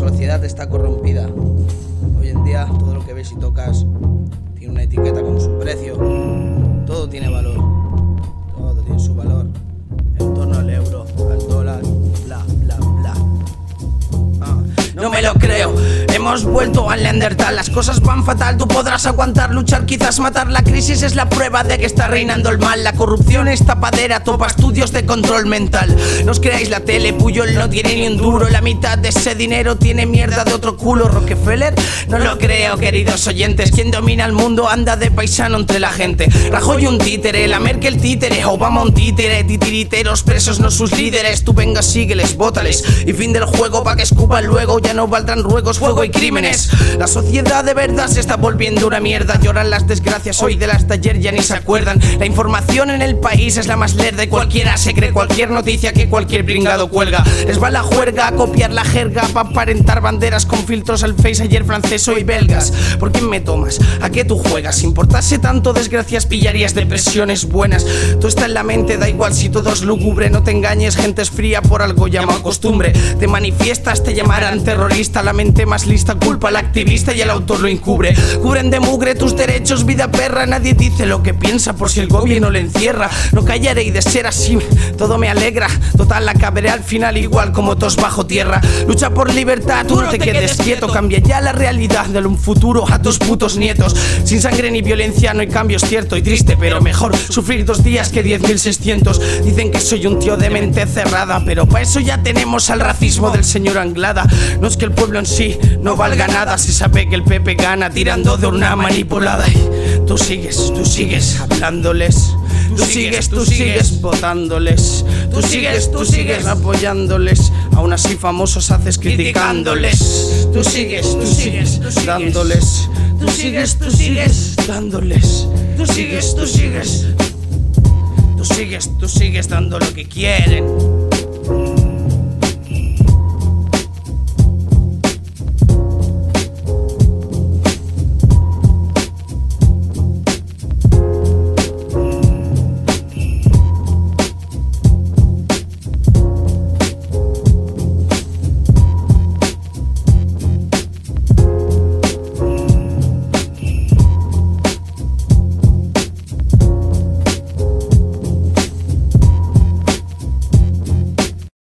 sociedad está corrompida. Hoy en día todo lo que ves y tocas tiene una etiqueta con su precio. Todo tiene valor. Todo tiene su valor. En torno al euro, al dólar, bla, bla, bla. Ah, No me lo creo, hemos vuelto al Neandertal. Las cosas van fatal, tú podrás aguantar, luchar, quizás matar. La crisis es la prueba de que está reinando el mal. La corrupción es tapadera, topa estudios de control mental. No os creáis la tele, Puyol no tiene ni un duro. La mitad de ese dinero tiene mierda de otro culo. Rockefeller, no lo creo, queridos oyentes. Quien domina el mundo anda de paisano entre la gente. Rajoy un títere, la Merkel títere Obama un títere, titiriteros presos no sus líderes. Tú vengas, sígueles, bótales. Y fin del juego pa' que escupan luego. Ya no valdrán ruegos, fuego y crímenes. La sociedad de verdad se está volviendo una mierda. Lloran las desgracias hoy de las de ayer ya ni se acuerdan. La información en el país es la más lerda Y cualquiera se cree cualquier noticia que cualquier pringado cuelga. Les va la juerga a copiar la jerga Pa' aparentar banderas con filtros al face Ayer francés hoy belgas. ¿Por qué me tomas? ¿A qué tú juegas? Si importase tanto desgracias pillarías depresiones buenas. Tú está en la mente, da igual si todo es lúgubre. No te engañes, gente es fría por algo llamado costumbre. Te manifiestas, te llamarán terrorista. La mente más lista culpa al activista y el autor lo encubre. Cubren de mugre tus derechos, vida perra Nadie dice lo que piensa por si el gobierno le encierra. No callaré y de ser así, todo me alegra. Total, la caberé al final igual como tos bajo tierra. Lucha por libertad, tú no te quedes quieto. Cambia ya la realidad de un futuro a tus putos nietos. Sin sangre ni violencia no hay cambios, cierto y triste Pero mejor sufrir dos días que 10.600 Dicen que soy un tío de mente cerrada Pero para eso ya tenemos al racismo del señor Anglada. No es que el pueblo en sí no valga nada Se sabe que el Pepe gana tirando de una manipulada. Y tú sigues, tú sigues hablándoles Tú sigues, tú sigues votándoles Tú sigues, tú sigues apoyándoles. Aún así famosos haces criticándoles. Tú sigues, tú sigues dándoles. Tú sigues, tú sigues dándoles. Tú sigues, tú sigues. Tú sigues, tú sigues dando lo que quieren